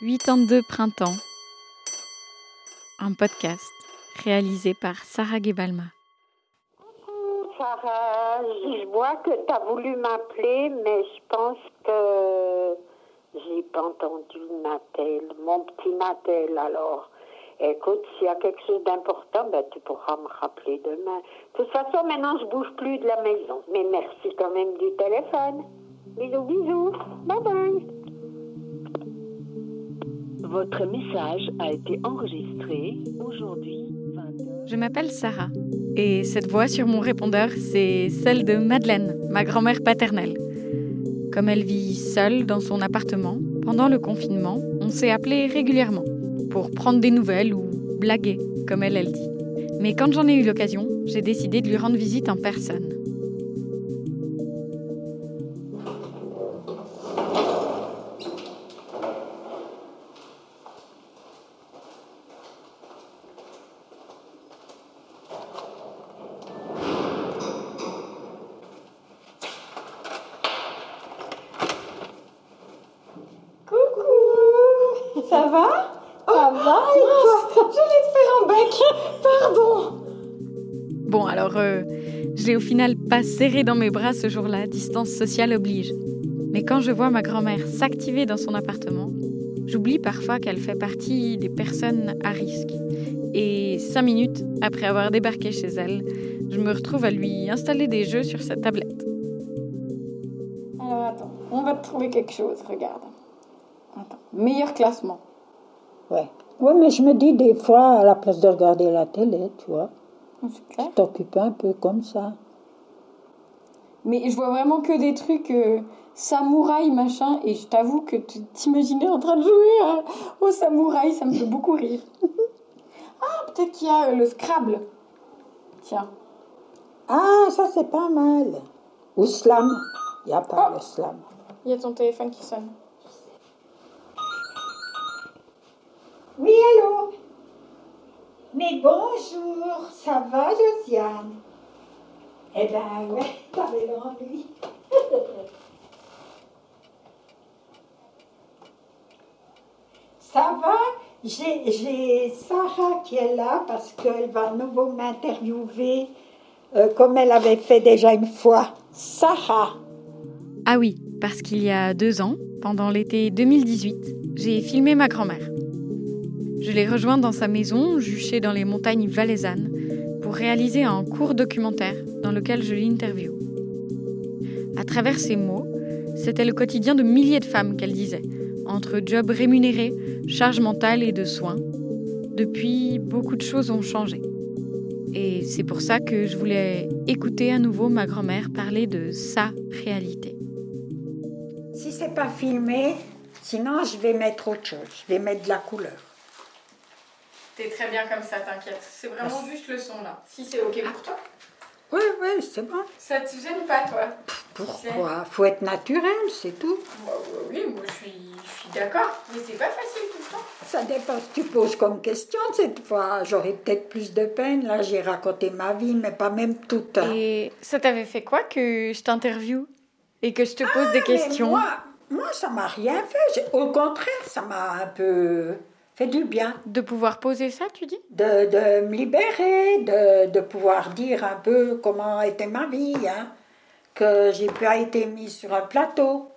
82 printemps. Un podcast réalisé par Sarah Gebalma. Sarah, je vois que tu as voulu m'appeler, mais je pense que j'ai pas entendu Natel, mon petit Natel. Alors, écoute, s'il y a quelque chose d'important, ben, tu pourras me rappeler demain. De toute façon, maintenant, je bouge plus de la maison. Mais merci quand même du téléphone. Bisous, bisous. Bye bye. Votre message a été enregistré aujourd'hui. 20h. Je m'appelle Sarah et cette voix sur mon répondeur, c'est celle de Madeleine, ma grand-mère paternelle. Comme elle vit seule dans son appartement, pendant le confinement, on s'est appelé régulièrement pour prendre des nouvelles ou blaguer, comme elle, elle dit. Mais quand j'en ai eu l'occasion, j'ai décidé de lui rendre visite en personne. L'ai au final pas serré dans mes bras ce jour-là, distance sociale oblige. Mais quand je vois ma grand-mère s'activer dans son appartement, j'oublie parfois qu'elle fait partie des personnes à risque. Et cinq minutes après avoir débarqué chez elle, je me retrouve à lui installer des jeux sur sa tablette. Alors attends, on va te trouver quelque chose, regarde. Attends, meilleur classement. Ouais. Ouais, mais je me dis des fois, à la place de regarder la télé, tu vois, Clair. t'occuper un peu comme ça. Mais je vois vraiment que des trucs euh, samouraï machin, et je t'avoue que tu t'imaginais en train de jouer au samouraï, ça me fait beaucoup rire. ah, peut-être qu'il y a euh, le Scrabble. Tiens. Ah, ça c'est pas mal. Ou slam. Il n'y a pas Oh. le slam. Il y a ton téléphone qui sonne. Oui, allô? Mais bonjour, ça va, Josiane? Eh ben ouais, t'avais l'ennui. ça va? J'ai j'ai Sarah qui est là parce qu'elle va à nouveau m'interviewer euh, comme elle avait fait déjà une fois. Sarah Ah oui, parce qu'il y a deux ans, pendant l'été 2018, j'ai filmé ma grand-mère. Je l'ai rejointe dans sa maison, juchée dans les montagnes valaisannes, pour réaliser un court documentaire dans lequel je l'interview. À travers ses mots, c'était le quotidien de milliers de femmes qu'elle disait, entre jobs rémunérés, charges mentales et de soins. Depuis, beaucoup de choses ont changé. Et c'est pour ça que je voulais écouter à nouveau ma grand-mère parler de sa réalité. Si c'est pas filmé, sinon je vais mettre autre chose. Je vais mettre de la couleur. T'es très bien comme ça, t'inquiète. C'est vraiment juste le son là. Si c'est ok pour toi. Oui, oui, c'est bon. Ça te gêne pas, toi? Pourquoi? Faut être naturel, c'est tout. Bah, bah oui, moi je suis, je suis d'accord. Mais c'est pas facile tout le temps. Ça dépend ce que tu poses comme question. Cette fois, j'aurais peut-être plus de peine. Là, j'ai raconté ma vie, mais pas même toute. Et ça t'avait fait quoi que je t'interviewe et que je te pose des Ah, Mais questions? Moi, moi, ça m'a rien fait. Au contraire, ça m'a un peu fait du bien. De pouvoir poser ça, tu dis? De, de me libérer, de, de pouvoir dire un peu comment était ma vie. Hein. Que j'ai pas été mise sur un plateau.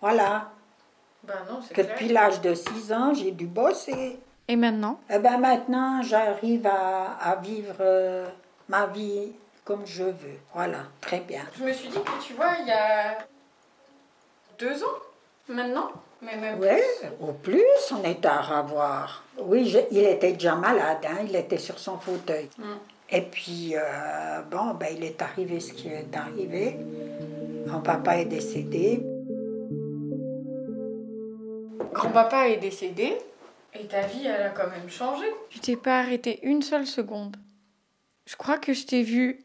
Voilà. Non, c'est Que depuis l'âge de 6 ans, j'ai dû bosser. Et maintenant? Eh ben maintenant, j'arrive à, à vivre euh, ma vie comme je veux. Voilà, très bien. Je me suis dit que tu vois, il y a deux ans maintenant, mais même Oui, au plus, on est à revoir. Oui, je- il était déjà malade, hein, il était sur son fauteuil. Mm. Et puis, euh, bon, ben, il est arrivé ce qui est arrivé. Mon papa est décédé. Grand-papa est décédé et ta vie, elle a quand même changé. Tu t'es pas arrêté une seule seconde. Je crois que je t'ai vu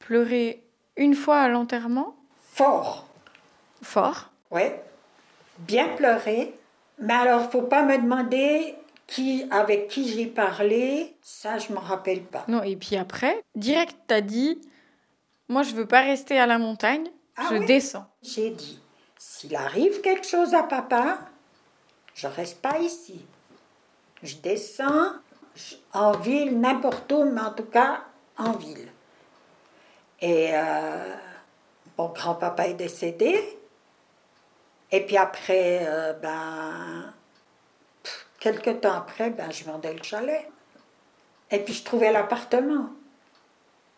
pleurer une fois à l'enterrement, Fort, fort? oui. Bien pleuré. Mais alors, faut pas me demander qui, avec qui j'ai parlé, ça, je ne me rappelle pas. Non, et puis après, direct, t'as dit Moi, je veux pas rester à la montagne, Ah je oui descends. J'ai dit, s'il arrive quelque chose à papa, je reste pas ici. Je descends en ville, n'importe où, mais en tout cas en ville. Et euh, mon grand-papa est décédé. Et puis après, euh, ben, pff, quelque temps après, ben, je vendais le chalet. Et puis je trouvais l'appartement.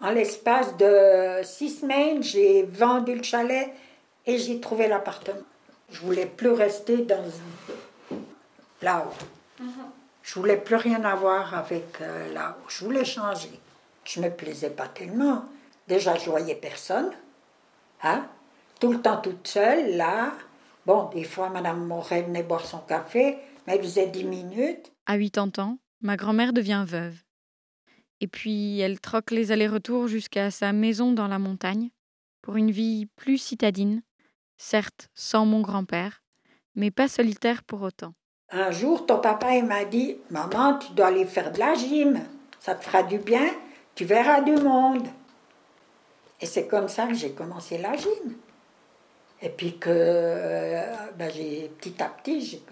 En l'espace de six semaines, j'ai vendu le chalet et j'ai trouvé l'appartement. Je voulais plus rester dans là-haut. Je voulais plus rien avoir avec euh, là-haut. Je voulais changer. Je me plaisais pas tellement. Déjà, je voyais personne. Hein? Tout le temps toute seule, là. Bon, des fois, Madame Moret venait boire son café, mais elle faisait dix minutes. À 80 ans, ma grand-mère devient veuve. Et puis, elle troque les allers-retours jusqu'à sa maison dans la montagne pour une vie plus citadine, certes sans mon grand-père, mais pas solitaire pour autant. Un jour, ton papa il m'a dit Maman, tu dois aller faire de la gym. Ça te fera du bien, tu verras du monde. Et c'est comme ça que j'ai commencé la gym. Et puis que euh, ben, j'ai, petit à petit, j'ai,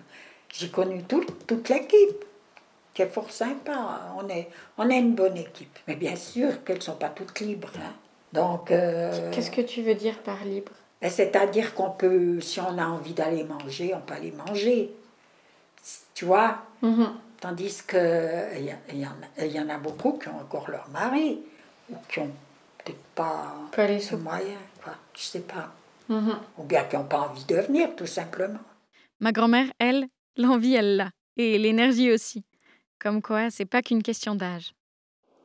j'ai connu tout- toute l'équipe, qui est fort sympa. On est, on est une bonne équipe. Mais bien sûr qu'elles ne sont pas toutes libres. hein. Donc, euh, Qu'est-ce que tu veux dire par libre? ben, C'est-à-dire qu'on peut, si on a envie d'aller manger, on peut aller manger. Tu vois? Tandis qu'il y, y, en a- y en a beaucoup qui ont encore leur mari, ou qui ont peut-être pas les moyens, quoi. Je sais pas. Ou bien qui n'ont pas envie de venir, tout simplement. Ma grand-mère, elle, l'envie, elle l'a. Et l'énergie aussi. Comme quoi, c'est pas qu'une question d'âge.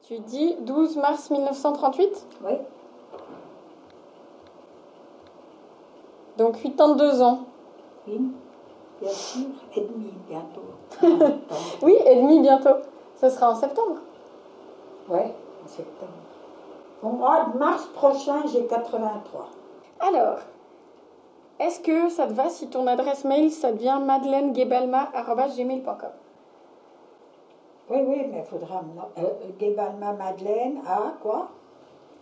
Tu dis 12 mars 1938 Oui. Donc 82 ans. Oui, bien sûr, et demi bientôt. Oui, et demi bientôt. Ce sera en septembre. Oui, en septembre. Au mois de mars prochain, j'ai 83. Alors, est-ce que ça te va si ton adresse mail, ça devient madeleineguebalma.gmail.com Oui, oui, mais il faudra. me- Euh, Guébalma Madeleine, à quoi?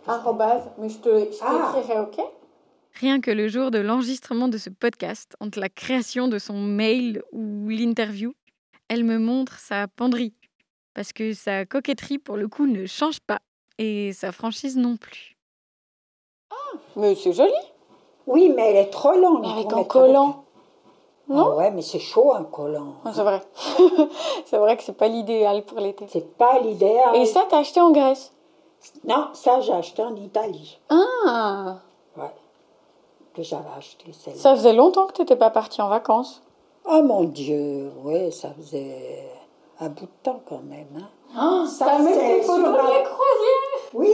Arrobase, mais je te je Ah. t'écrirai, ok? Rien que le jour de l'enregistrement de ce podcast, entre la création de son mail ou l'interview, elle me montre sa penderie. Parce que sa coquetterie, pour le coup, ne change pas. Et sa franchise non plus. Mais c'est joli. Oui, mais elle est trop longue. Mais avec un collant. avec- Non Ah ouais, mais c'est chaud un collant. Ah, C'est vrai. c'est vrai que c'est pas l'idéal pour l'été. C'est pas l'idéal. Et ça, t'as acheté en Grèce? Non, ça j'ai acheté en Italie. Ah Ouais. Que j'avais acheté celle-là. Ça faisait longtemps que t'étais pas partie en vacances. Oh mon Dieu, ouais, ça faisait un bout de temps quand même. Hein. Ah, Ça, même c'est des photos de la croisière Oui,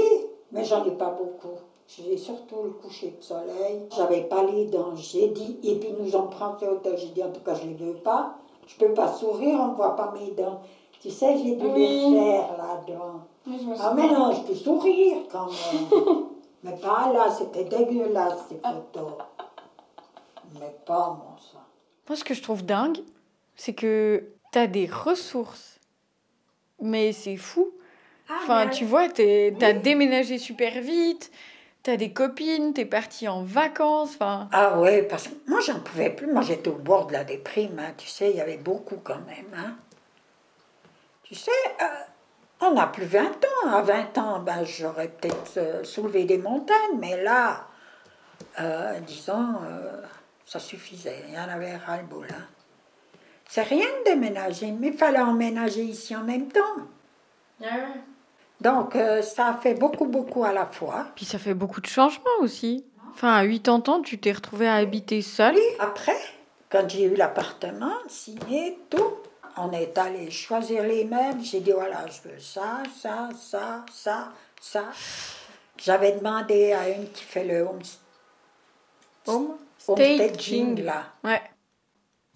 mais j'en ai pas beaucoup. J'ai surtout le coucher de soleil. J'avais pas les dents. J'ai dit, et puis nous en prend fait hôtel. J'ai dit, en tout cas, je les veux pas. Je peux pas sourire, on ne voit pas mes dents. Tu sais, j'ai dû Oui. les faire là-dedans. Oui, Ah, mais non, je peux sourire quand même. mais pas là, c'était dégueulasse ces photos. Mais pas mon sang. Moi, ce que je trouve dingue, c'est que t'as des ressources. Mais c'est fou. Enfin, tu vois, t'es- t'as déménagé super vite, t'as des copines, t'es parti en vacances. Enfin, Ah ouais, parce que moi, j'en pouvais plus. Moi, j'étais au bord de la déprime. hein. Tu sais, il y avait beaucoup quand même. hein. Tu sais, euh, on n'a plus 20 ans. À 20 ans, ben, j'aurais peut-être euh, soulevé des montagnes. Mais là, euh, disons, euh, ça suffisait. Il y en avait ras-le-bol. hein. C'est rien de déménager, mais il fallait emménager ici en même temps. Donc, euh, ça a fait beaucoup, beaucoup à la fois. puis ça fait beaucoup de changements aussi. Enfin, à 80 ans, tu t'es retrouvé à habiter seul. Après, quand j'ai eu l'appartement signé, tout, on est allé choisir les meubles. J'ai dit voilà, je veux ça, ça, ça, ça, ça. J'avais demandé à une qui fait le home, Home homestaging, là. Ouais.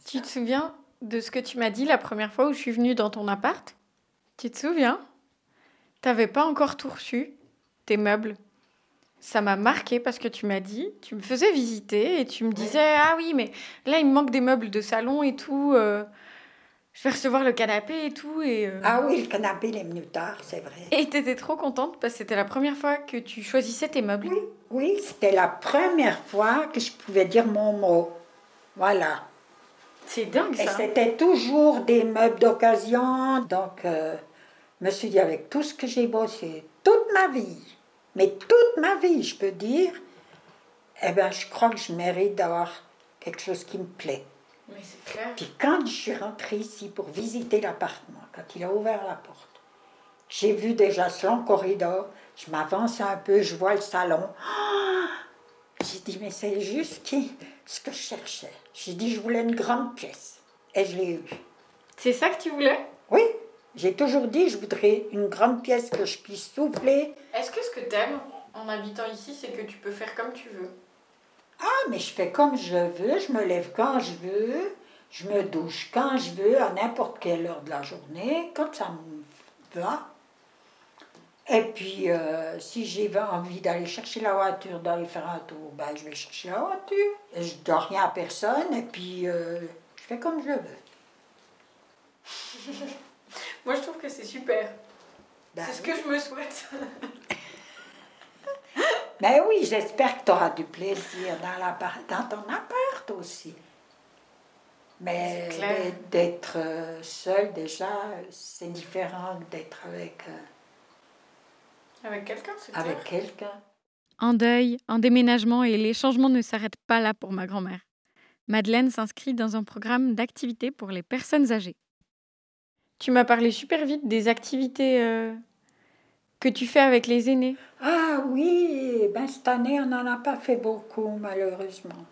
Tu te souviens de ce que tu m'as dit la première fois où je suis venue dans ton appart? Tu te souviens? T'avais pas encore tout reçu, tes meubles. Ça m'a marqué parce que tu m'as dit, tu me faisais visiter et tu me disais ah oui mais là il me manque des meubles de salon et tout. euh, je vais recevoir le canapé et tout. Et, euh, Ah oui, le canapé, il est venu tard, c'est vrai. et t'étais trop contente parce que c'était la première fois que tu choisissais tes meubles. Oui, oui, c'était la première fois que je pouvais dire mon mot. Voilà. C'est dingue Et ça. c'était toujours des meubles d'occasion. Donc, euh, me suis dit, avec tout ce que j'ai bossé toute ma vie, mais toute ma vie, je peux dire, eh bien, je crois que je mérite d'avoir quelque chose qui me plaît. Mais c'est clair. Puis quand je suis rentrée ici pour visiter l'appartement, quand il a ouvert la porte, j'ai vu déjà ce long corridor, je m'avance un peu, je vois le salon. Ah j'ai dit, mais c'est juste qui, ce que je cherchais. J'ai dit, je voulais une grande pièce. Et je l'ai eue. C'est ça que tu voulais? J'ai toujours dit, je voudrais une grande pièce que je puisse souffler. Est-ce que ce que t'aimes en habitant ici, c'est que tu peux faire comme tu veux? Ah, mais je fais comme je veux, je me lève quand je veux, je me douche quand je veux, à n'importe quelle heure de la journée, quand ça me va. Et puis, euh, si j'ai envie d'aller chercher la voiture, d'aller faire un tour, ben, je vais chercher la voiture. Et je ne dois rien à personne, et puis euh, je fais comme je veux. Moi, je trouve que c'est super. Ben c'est ce oui. que je me souhaite. Ben oui, j'espère que tu auras du plaisir dans, l'appart- dans ton appart aussi. Mais d'être- euh, seul, déjà, c'est différent que d'être avec, euh, Avec quelqu'un, c'est avec quelqu'un. Un deuil, un déménagement et les changements ne s'arrêtent pas là pour ma grand-mère. Madeleine s'inscrit dans un programme d'activités pour les personnes âgées. Tu m'as parlé super vite des activités euh, que tu fais avec les aînés. Ah oui, ben cette année, on n'en a pas fait beaucoup, malheureusement.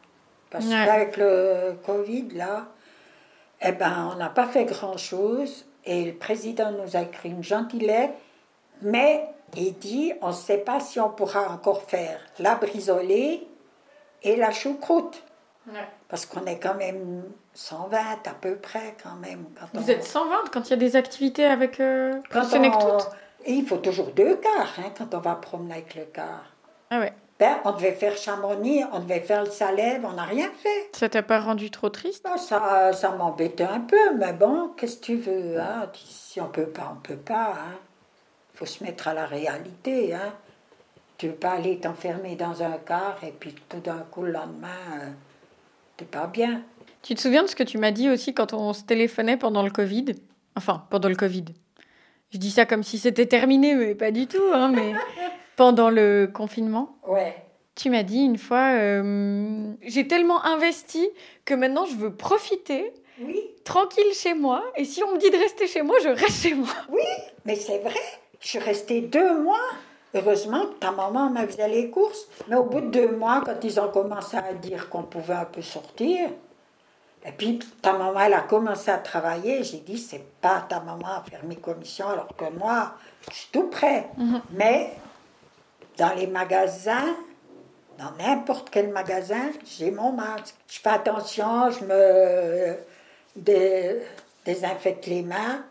Parce Ouais. qu'avec le Covid, là, eh ben, on n'a pas fait grand-chose. Et le président nous a écrit une gentille lettre, mais il dit, on ne sait pas si on pourra encore faire la brisolée et la choucroute. Parce qu'on est quand même 120 à peu près, quand même. Quand on- Vous êtes 120 quand il y a des activités avec euh, quand on- Et il faut toujours deux cars hein, quand on va promener avec le car. Ah ouais. Ben, on devait faire Chamonix, on devait faire le Salève, on n'a rien fait. Ça t'a pas rendu trop triste? Ben, ça ça m'embêtait un peu, mais bon, qu'est-ce que tu veux hein? Si on peut pas, on peut pas. Il faut se mettre à la réalité. Hein? Tu veux pas aller t'enfermer dans un car et puis tout d'un coup, le lendemain, euh, pas bien. Tu te souviens de ce que tu m'as dit aussi quand on se téléphonait pendant le Covid? Enfin, pendant le Covid. Je dis ça comme si c'était terminé, mais pas du tout. Hein, mais pendant le confinement, Ouais. tu m'as dit une fois, euh, j'ai tellement investi que maintenant je veux profiter Oui, tranquille chez moi. Et si on me dit de rester chez moi, je reste chez moi. mais c'est vrai. Je suis restée deux mois. Heureusement ta maman me faisait les courses. Mais au bout de deux mois, quand ils ont commencé à dire qu'on pouvait un peu sortir, et puis ta maman, elle a commencé à travailler, j'ai dit, c'est pas ta maman à faire mes commissions, alors que moi, je suis tout prêt. Mais dans les magasins, dans n'importe quel magasin, j'ai mon masque. Je fais attention, je me dé- désinfecte les mains.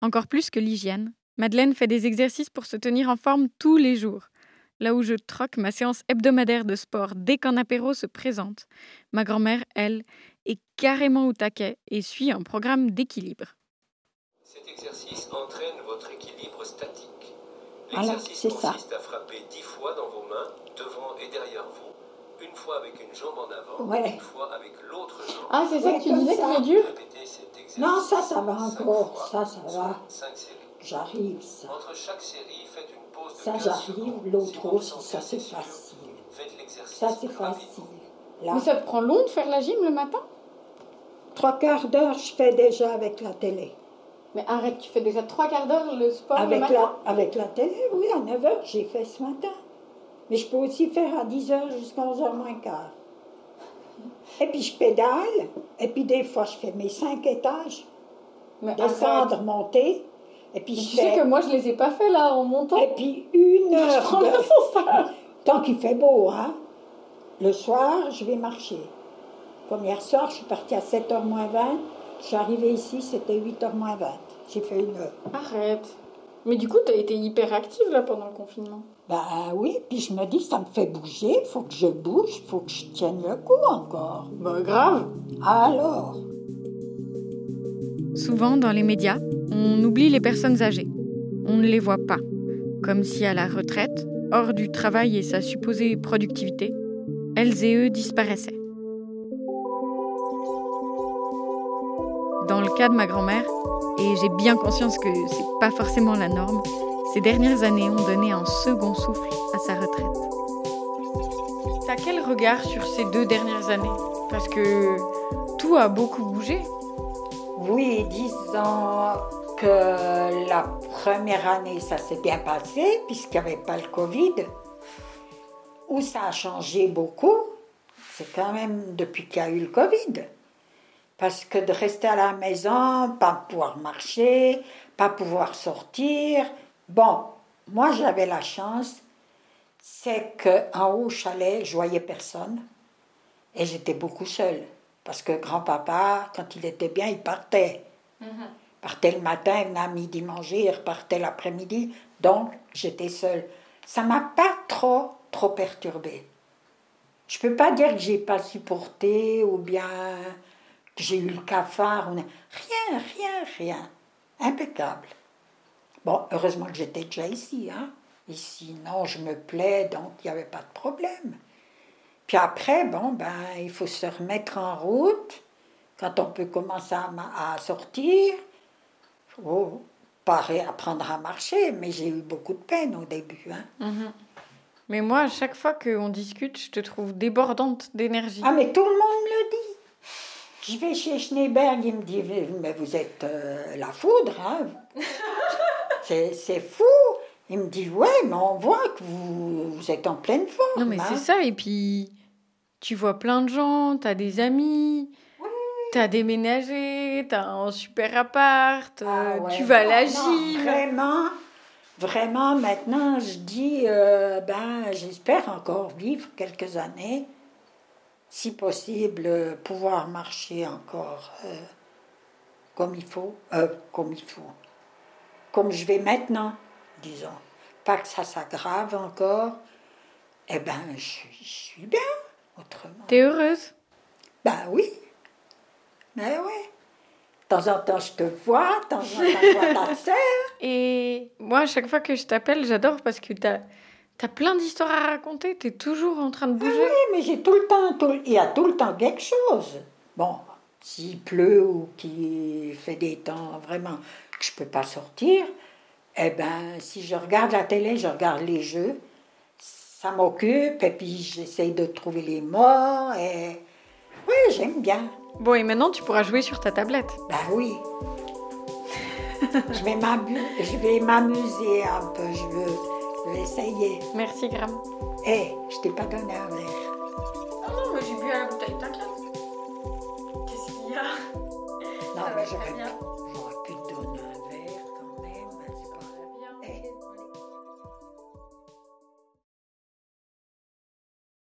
Encore plus que l'hygiène, Madeleine fait des exercices pour se tenir en forme tous les jours. Là où je troque ma séance hebdomadaire de sport dès qu'un apéro se présente, ma grand-mère, elle, est carrément au taquet et suit un programme d'équilibre. Cet exercice entraîne votre équilibre statique. Voilà, L'exercice c'est ça. consiste à frapper dix fois dans vos mains, devant et derrière vous, une fois avec une jambe en avant, Ouais. une fois avec l'autre jambe. Ah, c'est ça Ouais, que tu disais ça. que c'est dur. Non, ça, ça va encore. Ça, ça va. Cinq séries. J'arrive, ça. Entre chaque série, faites une pause de Ça, 15 j'arrive. L'autre aussi, ça, c'est facile. Faites l'exercice Ça, c'est facile. Là, Mais ça te prend long de faire la gym le matin? Trois quarts d'heure, je fais déjà avec la télé. Mais arrête, tu fais déjà trois quarts d'heure le sport le Avec matin? la, avec la télé, oui, à 9 h, j'ai fait ce matin. Mais je peux aussi faire à 10 h jusqu'à 11 h moins quart. Et puis je pédale, et puis des fois je fais mes cinq étages, Mais descendre, arrête. monter, et puis je tu sais que moi je les ai pas fait là en montant. Et puis une Je heure. prends de-. Tant qu'il fait beau, hein. Le soir, je vais marcher. Comme hier soir, je suis partie à 7h moins 20. Je suis arrivée ici, c'était 8h moins 20. J'ai fait une heure. Arrête. Mais du coup, t'as été hyper active là pendant le confinement? Ben oui, puis je me dis, ça me fait bouger, faut que je bouge, faut que je tienne le coup encore. Bah grave. Alors, Souvent, dans les médias, on oublie les personnes âgées. On ne les voit pas. Comme si à la retraite, hors du travail et sa supposée productivité, elles et eux disparaissaient. Dans le cas de ma grand-mère, et j'ai bien conscience que c'est pas forcément la norme, ces dernières années ont donné un second souffle à sa retraite. T'as quel regard sur ces deux dernières années? Parce que tout a beaucoup bougé. Oui, disons la première année, ça s'est bien passé, puisqu'il n'y avait pas le Covid. Où ça a changé beaucoup, c'est quand même depuis qu'il y a eu le Covid. Parce que de rester à la maison, pas pouvoir marcher, pas pouvoir sortir. Bon, moi j'avais la chance, c'est qu'en haut au chalet, je voyais personne. Et j'étais beaucoup seule. Parce que grand-papa, quand il était bien, il partait. Il partait le matin, venait à midi manger, il repartait l'après-midi. Donc, j'étais seule. Ça m'a pas trop, trop perturbée. Je peux pas dire que j'ai pas supporté ou bien que j'ai eu le cafard. ou- Rien, rien, rien. Impeccable. Bon, heureusement que j'étais déjà ici. Hein? Ici, non, je me plais, donc il n'y avait pas de problème. Puis après, bon, ben, il faut se remettre en route. Quand on peut commencer à, à sortir, faut pas apprendre à marcher, mais j'ai eu beaucoup de peine au début. Hein. Mais moi, à chaque fois qu'on discute, je te trouve débordante d'énergie. Ah, mais tout le monde me le dit. Je vais chez Schneeberg, il me dit Mais vous êtes euh, la foudre, hein C'est c'est fou. Il me dit Ouais, mais on voit que vous, vous êtes en pleine forme. Non, mais hein. c'est ça. Et puis, tu vois plein de gens, t'as des amis, t'as déménagé, t'as un super appart, Ah euh, ouais. tu vas à la gym. Vraiment, vraiment, maintenant, je dis euh, Ben, j'espère encore vivre quelques années. Si possible, euh, pouvoir marcher encore euh, comme il faut. comme il faut. Comme je vais maintenant, disons. Pas que ça s'aggrave encore. Eh ben, je suis bien, autrement. T'es heureuse? Ben oui. Ben oui. De temps en temps, je te vois, de temps en temps, je vois ta sœur. Et moi, à chaque fois que je t'appelle, j'adore parce que t'as as plein d'histoires à raconter. T'es toujours en train de bouger. Oui, mais j'ai tout le temps, tout- il y a tout le temps quelque chose. Bon, s'il pleut ou qu'il fait des temps vraiment que je peux pas sortir, eh ben, si je regarde la télé, je regarde les jeux, ça m'occupe et puis j'essaye de trouver les mots et oui, j'aime bien. Bon, et maintenant, tu pourras jouer sur ta tablette. Ben oui. je vais m'amu- je vais m'amuser un peu, je veux, je vais essayer. Merci, Gram. Eh, je t'ai pas donné un verre. Ah non, mais j'ai bu à la bouteille, t'inquiète. Qu'est-ce qu'il y a? Non, mais j'aurais